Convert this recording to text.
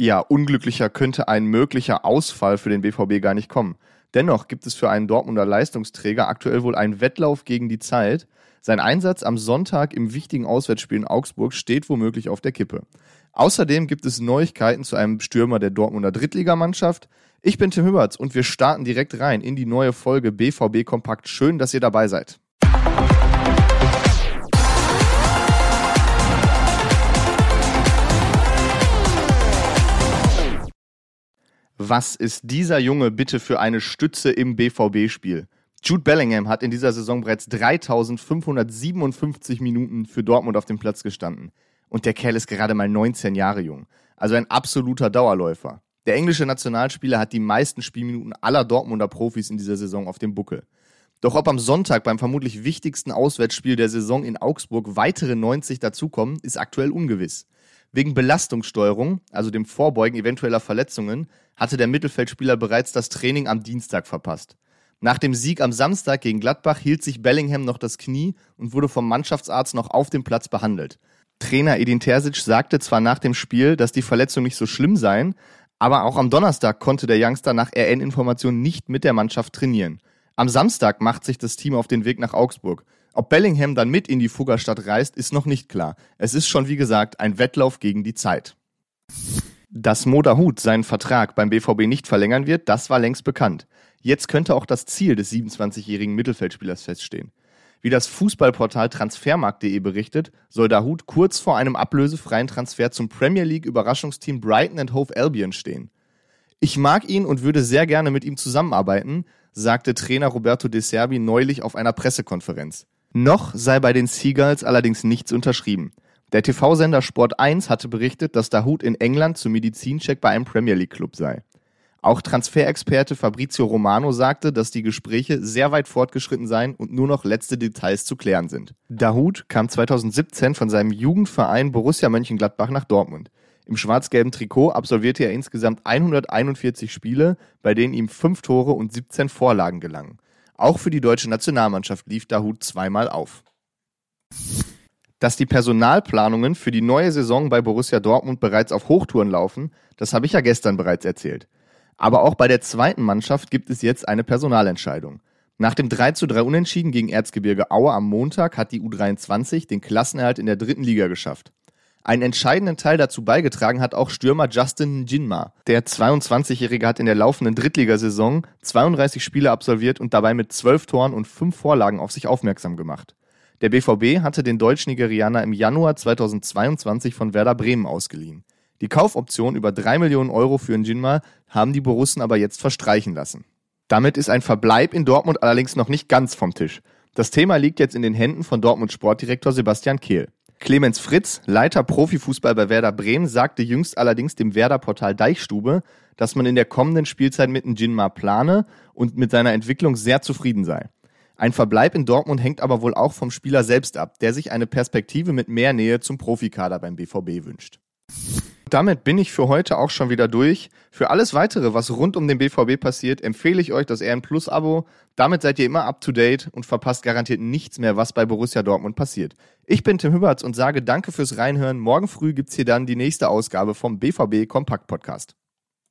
Ja, unglücklicher könnte ein möglicher Ausfall für den BVB gar nicht kommen. Dennoch gibt es für einen Dortmunder Leistungsträger aktuell wohl einen Wettlauf gegen die Zeit. Sein Einsatz am Sonntag im wichtigen Auswärtsspiel in Augsburg steht womöglich auf der Kippe. Außerdem gibt es Neuigkeiten zu einem Stürmer der Dortmunder Drittligamannschaft. Ich bin Tim Hüberts und wir starten direkt rein in die neue Folge BVB Kompakt. Schön, dass ihr dabei seid. Was ist dieser Junge bitte für eine Stütze im BVB-Spiel? Jude Bellingham hat in dieser Saison bereits 3557 Minuten für Dortmund auf dem Platz gestanden. Und der Kerl ist gerade mal 19 Jahre jung. Also ein absoluter Dauerläufer. Der englische Nationalspieler hat die meisten Spielminuten aller Dortmunder Profis in dieser Saison auf dem Buckel. Doch ob am Sonntag beim vermutlich wichtigsten Auswärtsspiel der Saison in Augsburg weitere 90 dazukommen, ist aktuell ungewiss. Wegen Belastungssteuerung, also dem Vorbeugen eventueller Verletzungen, hatte der Mittelfeldspieler bereits das Training am Dienstag verpasst. Nach dem Sieg am Samstag gegen Gladbach hielt sich Bellingham noch das Knie und wurde vom Mannschaftsarzt noch auf dem Platz behandelt. Trainer Edin Terzic sagte zwar nach dem Spiel, dass die Verletzungen nicht so schlimm seien, aber auch am Donnerstag konnte der Youngster nach RN-Informationen nicht mit der Mannschaft trainieren. Am Samstag macht sich das Team auf den Weg nach Augsburg. Ob Bellingham dann mit in die Fuggerstadt reist, ist noch nicht klar. Es ist schon wie gesagt ein Wettlauf gegen die Zeit. Dass Moderhut seinen Vertrag beim BVB nicht verlängern wird, das war längst bekannt. Jetzt könnte auch das Ziel des 27-jährigen Mittelfeldspielers feststehen. Wie das Fußballportal Transfermarkt.de berichtet, soll Dahut kurz vor einem ablösefreien Transfer zum Premier League Überraschungsteam Brighton and Hove Albion stehen. Ich mag ihn und würde sehr gerne mit ihm zusammenarbeiten, sagte Trainer Roberto De Serbi neulich auf einer Pressekonferenz. Noch sei bei den Seagulls allerdings nichts unterschrieben. Der TV-Sender Sport 1 hatte berichtet, dass Dahut in England zum Medizincheck bei einem Premier League Club sei. Auch Transferexperte Fabrizio Romano sagte, dass die Gespräche sehr weit fortgeschritten seien und nur noch letzte Details zu klären sind. Dahut kam 2017 von seinem Jugendverein Borussia Mönchengladbach nach Dortmund. Im schwarz-gelben Trikot absolvierte er insgesamt 141 Spiele, bei denen ihm fünf Tore und 17 Vorlagen gelangen. Auch für die deutsche Nationalmannschaft lief Dahut zweimal auf. Dass die Personalplanungen für die neue Saison bei Borussia Dortmund bereits auf Hochtouren laufen, das habe ich ja gestern bereits erzählt. Aber auch bei der zweiten Mannschaft gibt es jetzt eine Personalentscheidung. Nach dem 3 zu 3 Unentschieden gegen Erzgebirge Aue am Montag hat die U23 den Klassenerhalt in der dritten Liga geschafft. Einen entscheidenden Teil dazu beigetragen hat auch Stürmer Justin Njinma. Der 22-Jährige hat in der laufenden Drittligasaison 32 Spiele absolviert und dabei mit 12 Toren und 5 Vorlagen auf sich aufmerksam gemacht. Der BVB hatte den Deutsch-Nigerianer im Januar 2022 von Werder Bremen ausgeliehen. Die Kaufoption über 3 Millionen Euro für Njinma haben die Borussen aber jetzt verstreichen lassen. Damit ist ein Verbleib in Dortmund allerdings noch nicht ganz vom Tisch. Das Thema liegt jetzt in den Händen von Dortmund Sportdirektor Sebastian Kehl. Clemens Fritz, Leiter Profifußball bei Werder Bremen, sagte jüngst allerdings dem Werder-Portal Deichstube, dass man in der kommenden Spielzeit mit Njinma plane und mit seiner Entwicklung sehr zufrieden sei. Ein Verbleib in Dortmund hängt aber wohl auch vom Spieler selbst ab, der sich eine Perspektive mit mehr Nähe zum Profikader beim BVB wünscht. Damit bin ich für heute auch schon wieder durch. Für alles weitere, was rund um den BVB passiert, empfehle ich euch das RN Plus Abo. Damit seid ihr immer up to date und verpasst garantiert nichts mehr, was bei Borussia Dortmund passiert. Ich bin Tim Hüberts und sage danke fürs Reinhören. Morgen früh gibt's hier dann die nächste Ausgabe vom BVB Kompakt Podcast.